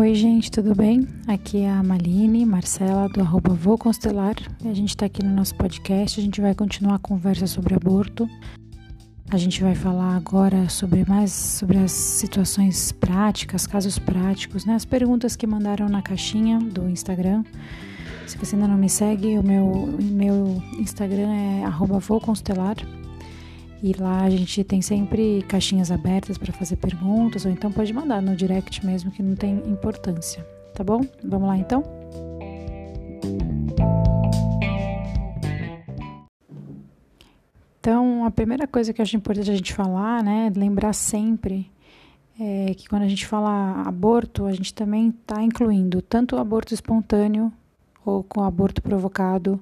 Oi, gente, tudo bem? Aqui é a Maline Marcela do arroba Vou Constelar. A gente está aqui no nosso podcast, a gente vai continuar a conversa sobre aborto. A gente vai falar agora sobre mais sobre as situações práticas, casos práticos, né? As perguntas que mandaram na caixinha do Instagram. Se você ainda não me segue, o meu, meu Instagram é arroba Vou Constelar. E lá a gente tem sempre caixinhas abertas para fazer perguntas, ou então pode mandar no direct mesmo, que não tem importância. Tá bom? Vamos lá então? Então, a primeira coisa que eu acho importante a gente falar, né, lembrar sempre é que quando a gente fala aborto, a gente também está incluindo tanto o aborto espontâneo ou com aborto provocado,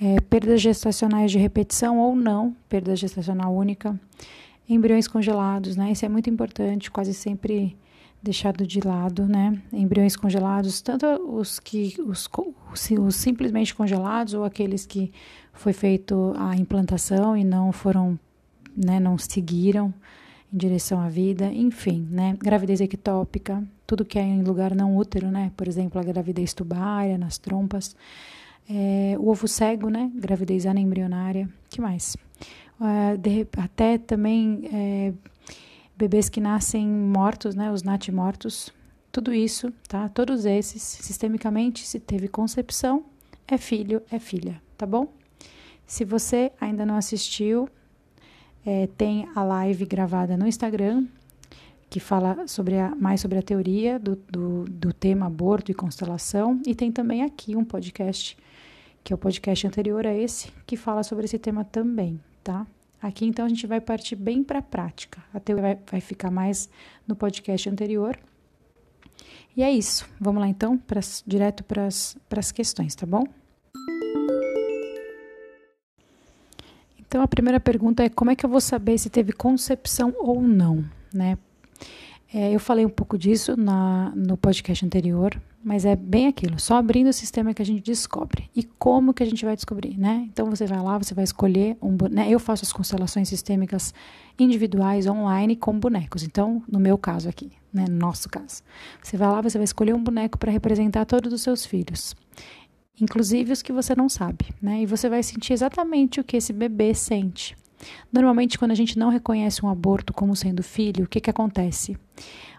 é, perdas gestacionais de repetição ou não, perda gestacional única, embriões congelados, né? Isso é muito importante, quase sempre deixado de lado, né? Embriões congelados, tanto os que os, os, simplesmente congelados ou aqueles que foi feito a implantação e não foram, né, não seguiram em direção à vida, enfim, né? Gravidez ectópica, tudo que é em lugar não útero, né? Por exemplo, a gravidez tubária nas trompas é, o ovo cego, né? Gravidez anembrionária. que mais? É, de, até também é, bebês que nascem mortos, né? Os natimortos. Tudo isso, tá? Todos esses, sistemicamente, se teve concepção, é filho, é filha, tá bom? Se você ainda não assistiu, é, tem a live gravada no Instagram, que fala sobre a, mais sobre a teoria do, do, do tema aborto e constelação, e tem também aqui um podcast que é o podcast anterior a esse, que fala sobre esse tema também, tá? Aqui então a gente vai partir bem para a prática. A teoria vai, ficar mais no podcast anterior. E é isso. Vamos lá então, pras, direto para as questões, tá bom? Então a primeira pergunta é como é que eu vou saber se teve concepção ou não, né? É, eu falei um pouco disso na, no podcast anterior, mas é bem aquilo, só abrindo o sistema que a gente descobre. E como que a gente vai descobrir, né? Então você vai lá, você vai escolher um boneco. Eu faço as constelações sistêmicas individuais online com bonecos. Então, no meu caso aqui, né, no nosso caso. Você vai lá, você vai escolher um boneco para representar todos os seus filhos. Inclusive os que você não sabe, né? E você vai sentir exatamente o que esse bebê sente. Normalmente, quando a gente não reconhece um aborto como sendo filho, o que, que acontece?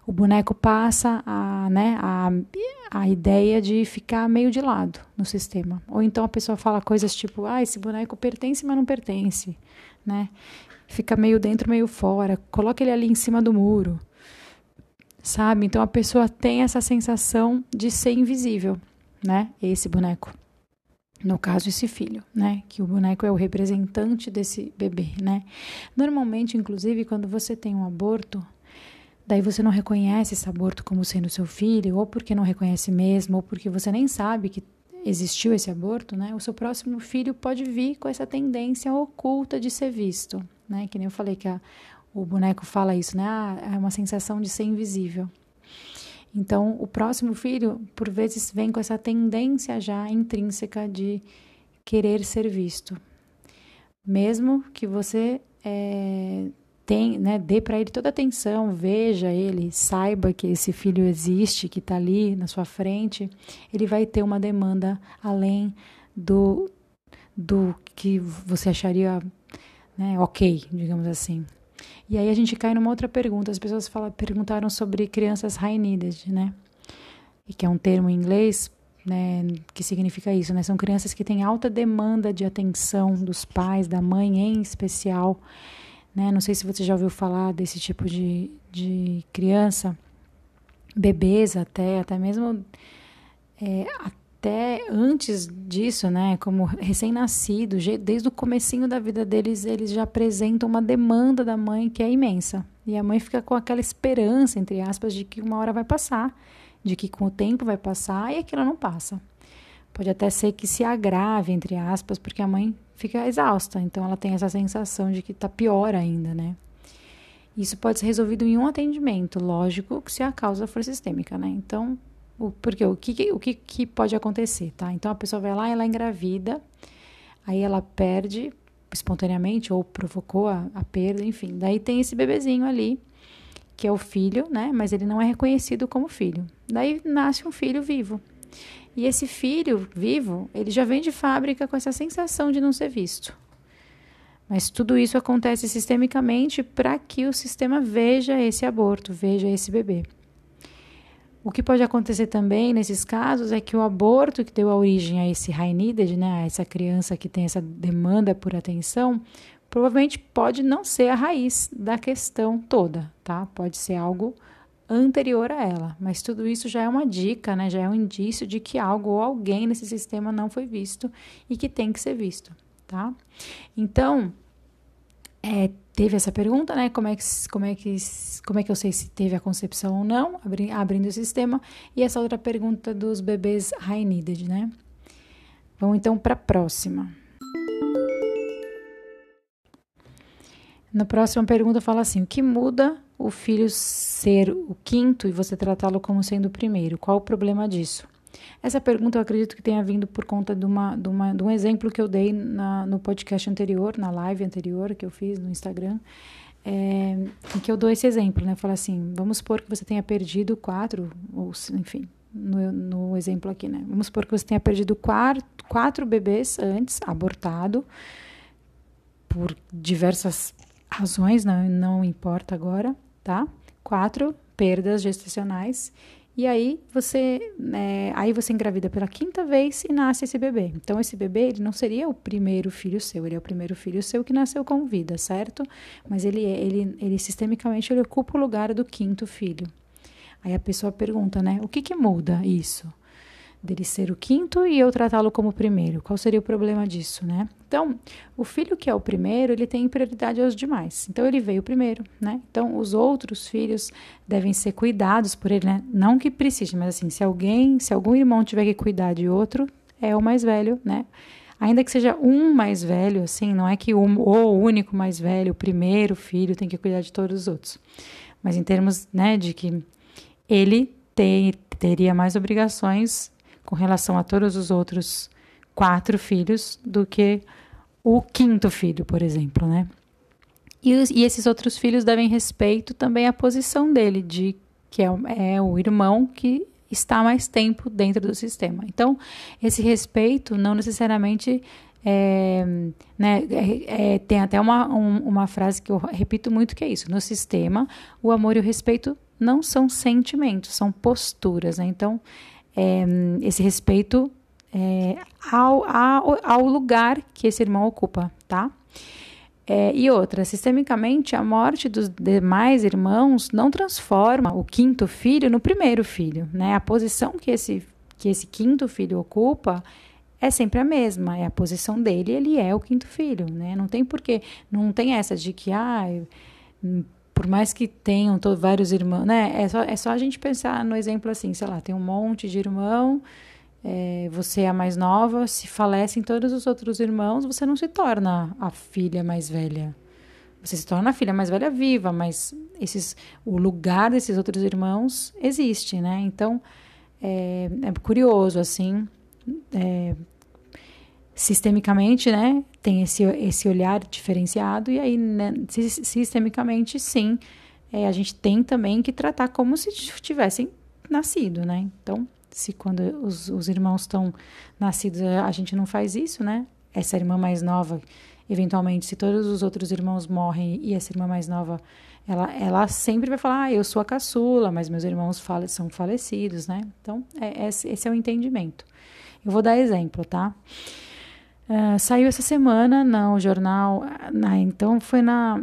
O boneco passa a, né, a, a ideia de ficar meio de lado no sistema. Ou então a pessoa fala coisas tipo, ah, esse boneco pertence, mas não pertence, né? Fica meio dentro, meio fora. Coloca ele ali em cima do muro, sabe? Então a pessoa tem essa sensação de ser invisível, né? Esse boneco no caso esse filho, né, que o boneco é o representante desse bebê, né? Normalmente, inclusive, quando você tem um aborto, daí você não reconhece esse aborto como sendo seu filho, ou porque não reconhece mesmo, ou porque você nem sabe que existiu esse aborto, né? O seu próximo filho pode vir com essa tendência oculta de ser visto, né? Que nem eu falei que a, o boneco fala isso, né? Ah, é uma sensação de ser invisível. Então, o próximo filho, por vezes, vem com essa tendência já intrínseca de querer ser visto. Mesmo que você é, tem, né, dê para ele toda a atenção, veja ele, saiba que esse filho existe, que está ali na sua frente, ele vai ter uma demanda além do, do que você acharia né, ok, digamos assim. E aí a gente cai numa outra pergunta. As pessoas falam, perguntaram sobre crianças high needed, né? E que é um termo em inglês, né, que significa isso, né? São crianças que têm alta demanda de atenção dos pais, da mãe em especial, né? Não sei se você já ouviu falar desse tipo de, de criança, bebês até, até mesmo é, até antes disso, né, como recém-nascido, desde o comecinho da vida deles, eles já apresentam uma demanda da mãe que é imensa. E a mãe fica com aquela esperança, entre aspas, de que uma hora vai passar, de que com o tempo vai passar e aquilo não passa. Pode até ser que se agrave, entre aspas, porque a mãe fica exausta, então ela tem essa sensação de que está pior ainda, né? Isso pode ser resolvido em um atendimento, lógico, se a causa for sistêmica, né? Então, o, porque o, que, o que, que pode acontecer, tá? Então a pessoa vai lá, ela engravida, aí ela perde espontaneamente ou provocou a, a perda, enfim. Daí tem esse bebezinho ali que é o filho, né? Mas ele não é reconhecido como filho. Daí nasce um filho vivo. E esse filho vivo, ele já vem de fábrica com essa sensação de não ser visto. Mas tudo isso acontece sistemicamente para que o sistema veja esse aborto, veja esse bebê. O que pode acontecer também nesses casos é que o aborto que deu origem a esse high needed, né, a essa criança que tem essa demanda por atenção, provavelmente pode não ser a raiz da questão toda, tá? Pode ser algo anterior a ela, mas tudo isso já é uma dica, né? Já é um indício de que algo ou alguém nesse sistema não foi visto e que tem que ser visto, tá? Então, é, teve essa pergunta, né? Como é, que, como, é que, como é que eu sei se teve a concepção ou não, abri, abrindo o sistema, e essa outra pergunta dos bebês high needed, né? Vamos então para a próxima. Na próxima pergunta fala assim: o que muda o filho ser o quinto e você tratá-lo como sendo o primeiro? Qual o problema disso? Essa pergunta eu acredito que tenha vindo por conta de, uma, de, uma, de um exemplo que eu dei na, no podcast anterior, na live anterior que eu fiz no Instagram, é, em que eu dou esse exemplo, né? Fala assim: vamos supor que você tenha perdido quatro, ou enfim, no, no exemplo aqui, né? Vamos supor que você tenha perdido quatro, quatro bebês antes, abortado, por diversas razões, não, não importa agora, tá? Quatro perdas gestacionais. E aí você, é, aí você engravida pela quinta vez e nasce esse bebê. Então esse bebê ele não seria o primeiro filho seu, ele é o primeiro filho seu que nasceu com vida, certo? Mas ele é, ele, ele sistemicamente ele ocupa o lugar do quinto filho. Aí a pessoa pergunta, né? O que que muda isso? dele ser o quinto e eu tratá-lo como o primeiro. Qual seria o problema disso, né? Então, o filho que é o primeiro, ele tem prioridade aos demais. Então, ele veio primeiro, né? Então, os outros filhos devem ser cuidados por ele, né? Não que precise, mas assim, se alguém, se algum irmão tiver que cuidar de outro, é o mais velho, né? Ainda que seja um mais velho, assim, não é que o, o único mais velho, o primeiro filho tem que cuidar de todos os outros. Mas em termos, né, de que ele tem, teria mais obrigações com relação a todos os outros quatro filhos do que o quinto filho, por exemplo, né? E, e esses outros filhos devem respeito também à posição dele, de que é, é o irmão que está mais tempo dentro do sistema. Então, esse respeito não necessariamente é, né, é, é, tem até uma, um, uma frase que eu repito muito que é isso. No sistema, o amor e o respeito não são sentimentos, são posturas. Né? Então, é, esse respeito é, ao, ao, ao, lugar que esse irmão ocupa, tá? É, e outra, sistemicamente, a morte dos demais irmãos não transforma o quinto filho no primeiro filho, né? A posição que esse, que esse quinto filho ocupa é sempre a mesma, é a posição dele, ele é o quinto filho, né? Não tem porquê, não tem essa de que, ah, por mais que tenham vários irmãos, né? É só, é só a gente pensar no exemplo assim, sei lá, tem um monte de irmão, é, você é a mais nova, se falecem todos os outros irmãos, você não se torna a filha mais velha. Você se torna a filha mais velha viva, mas esses, o lugar desses outros irmãos existe, né? Então, é, é curioso, assim, é, sistemicamente, né, tem esse, esse olhar diferenciado, e aí, né, sistemicamente, sim, é, a gente tem também que tratar como se tivessem nascido, né? Então, se quando os, os irmãos estão nascidos, a gente não faz isso, né? Essa irmã mais nova, eventualmente, se todos os outros irmãos morrem e essa irmã mais nova, ela, ela sempre vai falar, ah, eu sou a caçula, mas meus irmãos fale, são falecidos, né? Então, é, esse é o entendimento. Eu vou dar exemplo, tá? Uh, saiu essa semana no jornal, na, então foi na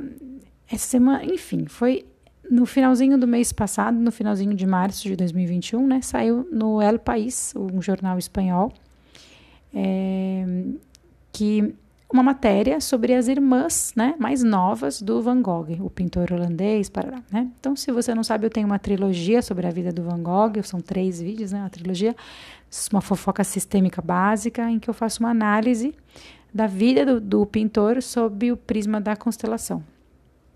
essa semana, enfim, foi no finalzinho do mês passado, no finalzinho de março de 2021, né, saiu no El País, um jornal espanhol, é, que uma matéria sobre as irmãs, né, mais novas do Van Gogh, o pintor holandês, para né? Então, se você não sabe, eu tenho uma trilogia sobre a vida do Van Gogh, são três vídeos, né, uma trilogia uma fofoca sistêmica básica, em que eu faço uma análise da vida do, do pintor sob o prisma da constelação.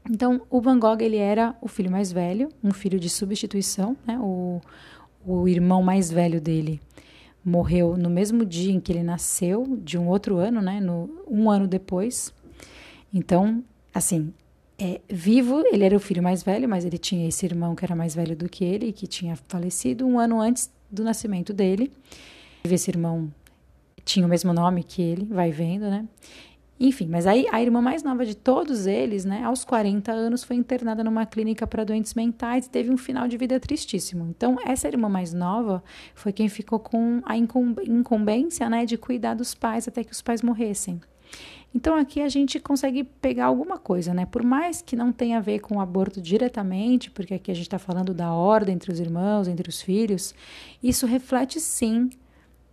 Então, o Van Gogh ele era o filho mais velho, um filho de substituição, né? O, o irmão mais velho dele morreu no mesmo dia em que ele nasceu, de um outro ano, né? No, um ano depois. Então, assim, é, vivo, ele era o filho mais velho, mas ele tinha esse irmão que era mais velho do que ele, que tinha falecido um ano antes do nascimento dele. Esse irmão tinha o mesmo nome que ele, vai vendo, né? Enfim, mas aí a irmã mais nova de todos eles, né, aos 40 anos, foi internada numa clínica para doentes mentais e teve um final de vida tristíssimo. Então, essa irmã mais nova foi quem ficou com a incumbência, né, de cuidar dos pais até que os pais morressem. Então aqui a gente consegue pegar alguma coisa, né? Por mais que não tenha a ver com o aborto diretamente, porque aqui a gente está falando da ordem entre os irmãos, entre os filhos, isso reflete sim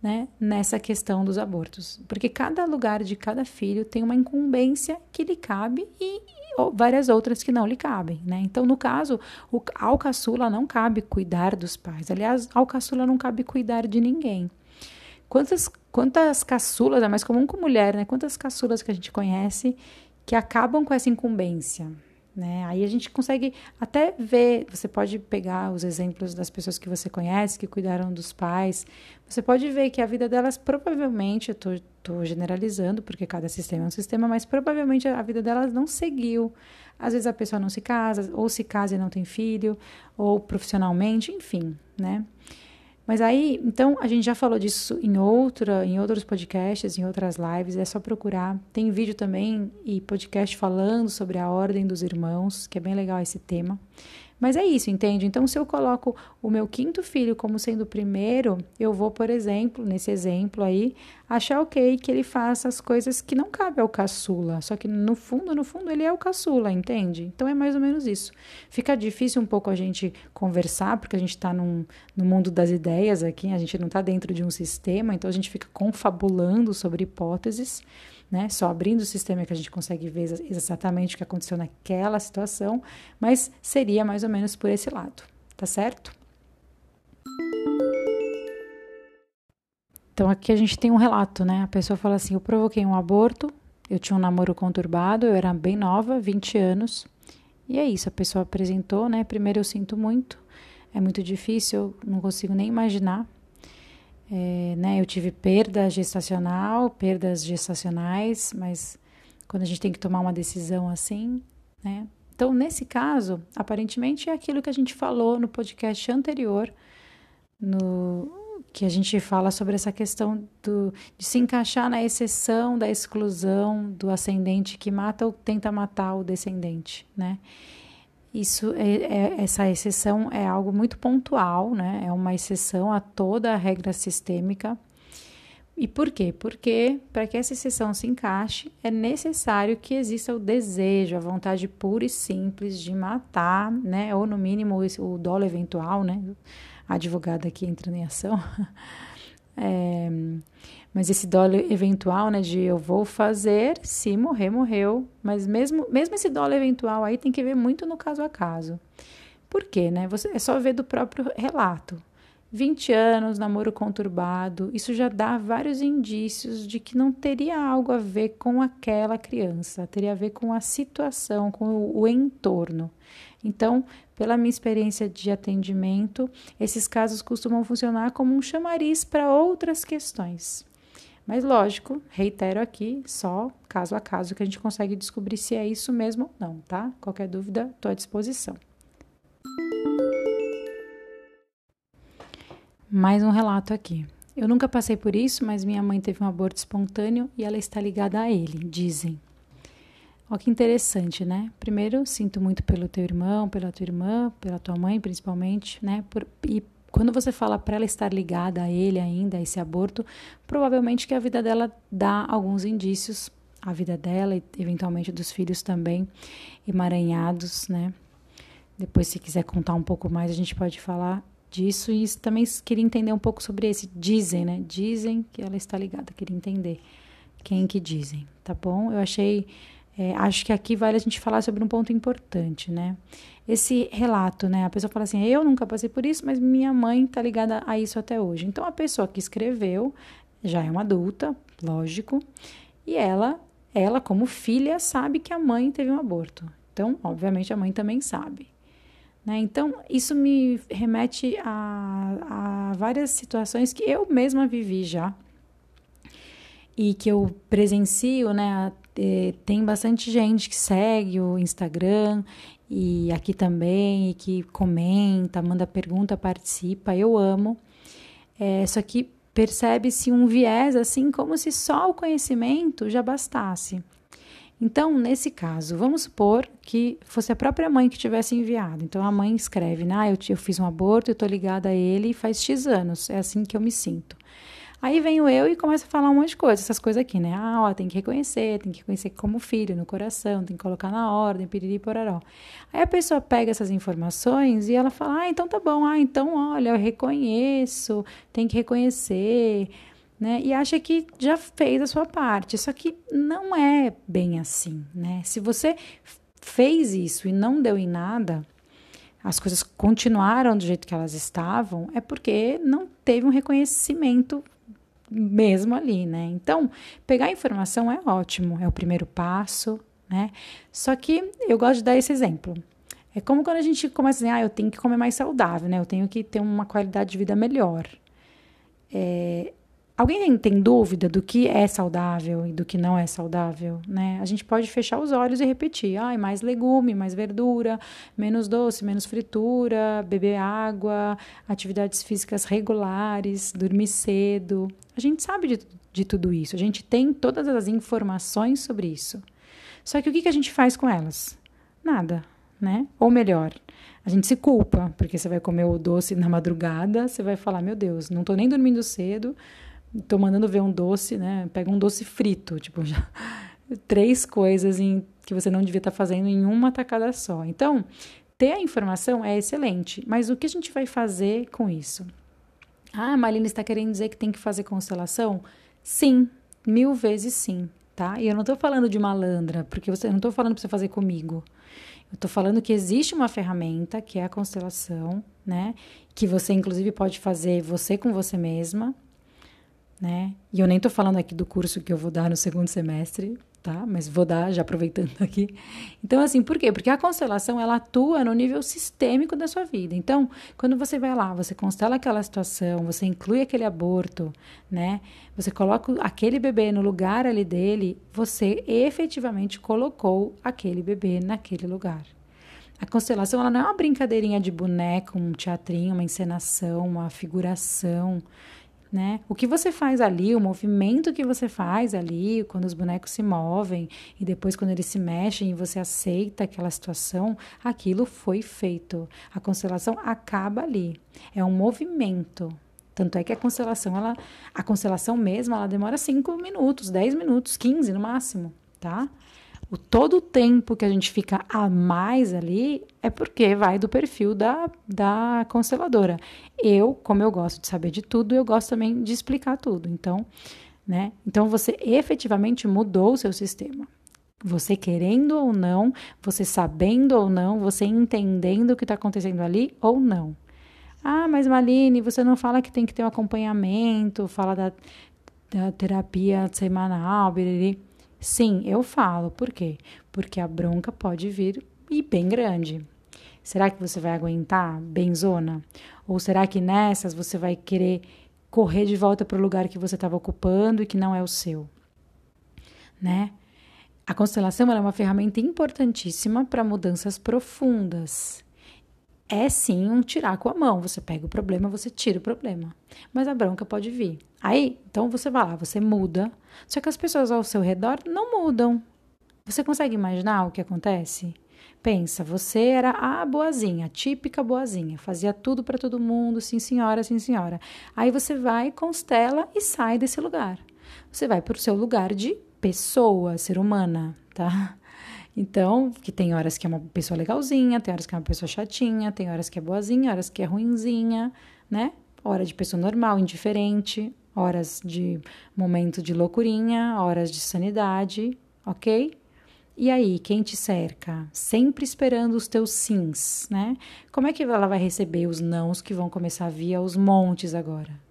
né, nessa questão dos abortos. Porque cada lugar de cada filho tem uma incumbência que lhe cabe e, e várias outras que não lhe cabem. Né? Então, no caso, o, ao caçula não cabe cuidar dos pais. Aliás, ao caçula não cabe cuidar de ninguém. Quantas, quantas caçulas, é mais comum com mulher, né? Quantas caçulas que a gente conhece que acabam com essa incumbência, né? Aí a gente consegue até ver, você pode pegar os exemplos das pessoas que você conhece, que cuidaram dos pais, você pode ver que a vida delas provavelmente, eu estou generalizando, porque cada sistema é um sistema, mas provavelmente a vida delas não seguiu. Às vezes a pessoa não se casa, ou se casa e não tem filho, ou profissionalmente, enfim, né? Mas aí, então, a gente já falou disso em outra, em outros podcasts, em outras lives, é só procurar. Tem vídeo também e podcast falando sobre a ordem dos irmãos, que é bem legal esse tema. Mas é isso, entende? Então, se eu coloco o meu quinto filho como sendo o primeiro, eu vou, por exemplo, nesse exemplo aí, achar ok que ele faça as coisas que não cabe ao caçula. Só que no fundo, no fundo, ele é o caçula, entende? Então é mais ou menos isso. Fica difícil um pouco a gente conversar, porque a gente está no mundo das ideias aqui, a gente não está dentro de um sistema, então a gente fica confabulando sobre hipóteses né? Só abrindo o sistema que a gente consegue ver exatamente o que aconteceu naquela situação, mas seria mais ou menos por esse lado, tá certo? Então aqui a gente tem um relato, né? A pessoa fala assim: "Eu provoquei um aborto, eu tinha um namoro conturbado, eu era bem nova, 20 anos". E é isso, a pessoa apresentou, né? Primeiro eu sinto muito, é muito difícil, eu não consigo nem imaginar é, né, eu tive perda gestacional, perdas gestacionais, mas quando a gente tem que tomar uma decisão assim, né? Então, nesse caso, aparentemente é aquilo que a gente falou no podcast anterior, no que a gente fala sobre essa questão do, de se encaixar na exceção da exclusão do ascendente que mata ou tenta matar o descendente, né? Isso é, é, essa exceção é algo muito pontual, né? É uma exceção a toda a regra sistêmica. E por quê? Porque para que essa exceção se encaixe, é necessário que exista o desejo, a vontade pura e simples de matar, né? Ou no mínimo o dolo eventual, né? A advogada aqui entrando em ação. É, mas esse dólar eventual, né, de eu vou fazer, se morrer, morreu. Mas mesmo, mesmo esse dólar eventual aí tem que ver muito no caso a caso. Por quê, né? Você, é só ver do próprio relato. 20 anos, namoro conturbado, isso já dá vários indícios de que não teria algo a ver com aquela criança, teria a ver com a situação, com o, o entorno. Então, pela minha experiência de atendimento, esses casos costumam funcionar como um chamariz para outras questões. Mas lógico, reitero aqui, só caso a caso que a gente consegue descobrir se é isso mesmo ou não, tá? Qualquer dúvida, estou à disposição. Mais um relato aqui. Eu nunca passei por isso, mas minha mãe teve um aborto espontâneo e ela está ligada a ele, dizem. Olha que interessante, né? Primeiro, sinto muito pelo teu irmão, pela tua irmã, pela tua mãe, principalmente, né? Por, e quando você fala para ela estar ligada a ele ainda, a esse aborto, provavelmente que a vida dela dá alguns indícios, a vida dela e eventualmente dos filhos também, emaranhados, né? Depois, se quiser contar um pouco mais, a gente pode falar disso. E também queria entender um pouco sobre esse. Dizem, né? Dizem que ela está ligada. Queria entender quem que dizem, tá bom? Eu achei. É, acho que aqui vale a gente falar sobre um ponto importante, né? esse relato, né? A pessoa fala assim: eu nunca passei por isso, mas minha mãe tá ligada a isso até hoje. Então a pessoa que escreveu já é uma adulta, lógico, e ela, ela como filha sabe que a mãe teve um aborto. Então, obviamente, a mãe também sabe. Né? Então, isso me remete a, a várias situações que eu mesma vivi já e que eu presencio, né, tem bastante gente que segue o Instagram e aqui também, e que comenta, manda pergunta, participa. Eu amo. É, só que percebe-se um viés assim, como se só o conhecimento já bastasse. Então, nesse caso, vamos supor que fosse a própria mãe que tivesse enviado. Então, a mãe escreve? Ah, eu, eu fiz um aborto, eu estou ligada a ele faz X anos, é assim que eu me sinto. Aí venho eu e começo a falar um monte de coisa, essas coisas aqui, né? Ah, ó, tem que reconhecer, tem que reconhecer como filho, no coração, tem que colocar na ordem, piriri poraró. Aí a pessoa pega essas informações e ela fala, ah, então tá bom, ah, então olha, eu reconheço, tem que reconhecer, né? E acha que já fez a sua parte. Só que não é bem assim, né? Se você fez isso e não deu em nada, as coisas continuaram do jeito que elas estavam, é porque não teve um reconhecimento mesmo ali, né? Então, pegar informação é ótimo, é o primeiro passo, né? Só que eu gosto de dar esse exemplo. É como quando a gente começa a dizer, ah, eu tenho que comer mais saudável, né? Eu tenho que ter uma qualidade de vida melhor. É, Alguém tem dúvida do que é saudável e do que não é saudável, né? A gente pode fechar os olhos e repetir: ah, mais legume, mais verdura, menos doce, menos fritura, beber água, atividades físicas regulares, dormir cedo. A gente sabe de, de tudo isso, a gente tem todas as informações sobre isso. Só que o que, que a gente faz com elas? Nada, né? Ou melhor, a gente se culpa, porque você vai comer o doce na madrugada, você vai falar: meu Deus, não estou nem dormindo cedo tô mandando ver um doce, né? Pega um doce frito, tipo, já três coisas em, que você não devia estar tá fazendo em uma tacada só. Então, ter a informação é excelente, mas o que a gente vai fazer com isso? Ah, a Malina está querendo dizer que tem que fazer constelação? Sim, mil vezes sim, tá? E eu não estou falando de malandra, porque você, eu não estou falando para você fazer comigo. Eu estou falando que existe uma ferramenta, que é a constelação, né? Que você, inclusive, pode fazer você com você mesma, né? E eu nem estou falando aqui do curso que eu vou dar no segundo semestre, tá? Mas vou dar, já aproveitando aqui. Então, assim, por quê? Porque a constelação, ela atua no nível sistêmico da sua vida. Então, quando você vai lá, você constela aquela situação, você inclui aquele aborto, né? Você coloca aquele bebê no lugar ali dele, você efetivamente colocou aquele bebê naquele lugar. A constelação, ela não é uma brincadeirinha de boneco, um teatrinho, uma encenação, uma figuração, né? O que você faz ali, o movimento que você faz ali, quando os bonecos se movem e depois quando eles se mexem e você aceita aquela situação, aquilo foi feito. A constelação acaba ali. É um movimento. Tanto é que a constelação, ela, a constelação mesmo, ela demora 5 minutos, 10 minutos, 15 no máximo, tá? O todo o tempo que a gente fica a mais ali é porque vai do perfil da, da consteladora. Eu, como eu gosto de saber de tudo, eu gosto também de explicar tudo. Então, né? Então você efetivamente mudou o seu sistema. Você querendo ou não, você sabendo ou não, você entendendo o que está acontecendo ali ou não. Ah, mas Maline, você não fala que tem que ter um acompanhamento, fala da, da terapia semanal, biriri. Sim, eu falo. Por quê? Porque a bronca pode vir e bem grande. Será que você vai aguentar bem zona? Ou será que nessas você vai querer correr de volta para o lugar que você estava ocupando e que não é o seu? Né? A constelação é uma ferramenta importantíssima para mudanças profundas é sim um tirar com a mão. Você pega o problema, você tira o problema. Mas a bronca pode vir. Aí, então você vai lá, você muda. Só que as pessoas ao seu redor não mudam. Você consegue imaginar o que acontece? Pensa, você era a boazinha, a típica boazinha, fazia tudo para todo mundo, sim senhora, sim senhora. Aí você vai, constela e sai desse lugar. Você vai para o seu lugar de pessoa, ser humana, tá? Então, que tem horas que é uma pessoa legalzinha, tem horas que é uma pessoa chatinha, tem horas que é boazinha, horas que é ruinzinha, né? Hora de pessoa normal, indiferente, horas de momento de loucurinha, horas de sanidade, ok? E aí, quem te cerca? Sempre esperando os teus sims, né? Como é que ela vai receber os nãos que vão começar a vir aos montes agora?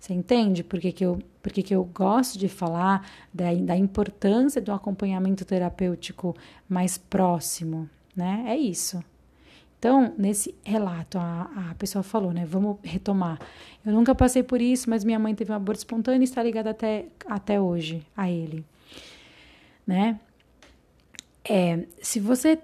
Você entende por que, que, eu, por que, que eu gosto de falar da, da importância do acompanhamento terapêutico mais próximo, né? É isso. Então, nesse relato, a, a pessoa falou, né? Vamos retomar. Eu nunca passei por isso, mas minha mãe teve um aborto espontâneo e está ligada até, até hoje a ele. né? É, se você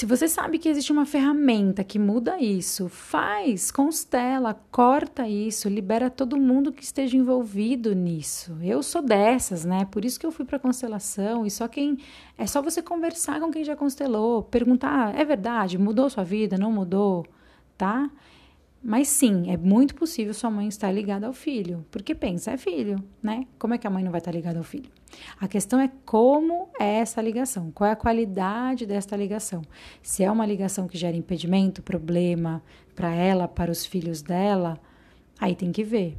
se você sabe que existe uma ferramenta que muda isso, faz, constela, corta isso, libera todo mundo que esteja envolvido nisso. Eu sou dessas, né? Por isso que eu fui para constelação e só quem é só você conversar com quem já constelou, perguntar, é verdade, mudou sua vida, não mudou, tá? Mas sim, é muito possível sua mãe estar ligada ao filho, porque pensa, é filho, né? Como é que a mãe não vai estar ligada ao filho? A questão é como é essa ligação, qual é a qualidade desta ligação. Se é uma ligação que gera impedimento, problema para ela, para os filhos dela, aí tem que ver.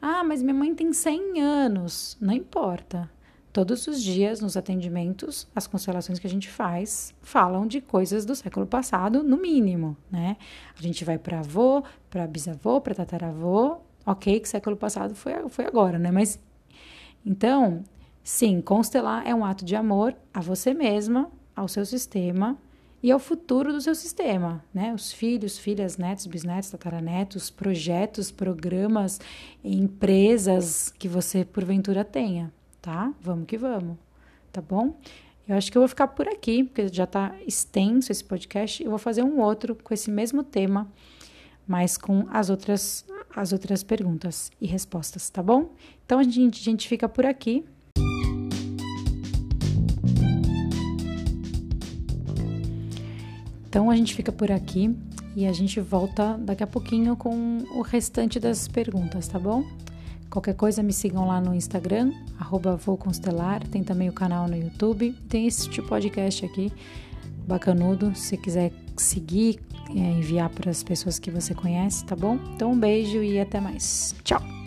Ah, mas minha mãe tem 100 anos, não importa. Todos os dias, nos atendimentos, as constelações que a gente faz falam de coisas do século passado, no mínimo, né? A gente vai para avô, para bisavô, para tataravô. Ok, que século passado foi, foi agora, né? Mas então, sim, constelar é um ato de amor a você mesma, ao seu sistema e ao futuro do seu sistema, né? Os filhos, filhas, netos, bisnetos, tataranetos, projetos, programas, empresas que você porventura tenha tá? Vamos que vamos, tá bom? Eu acho que eu vou ficar por aqui, porque já tá extenso esse podcast. Eu vou fazer um outro com esse mesmo tema, mas com as outras, as outras perguntas e respostas, tá bom? Então a gente, a gente fica por aqui. Então a gente fica por aqui e a gente volta daqui a pouquinho com o restante das perguntas, tá bom? Qualquer coisa me sigam lá no Instagram, arroba. Tem também o canal no YouTube. Tem esse tipo podcast aqui, bacanudo. Se quiser seguir, é, enviar para as pessoas que você conhece, tá bom? Então um beijo e até mais. Tchau!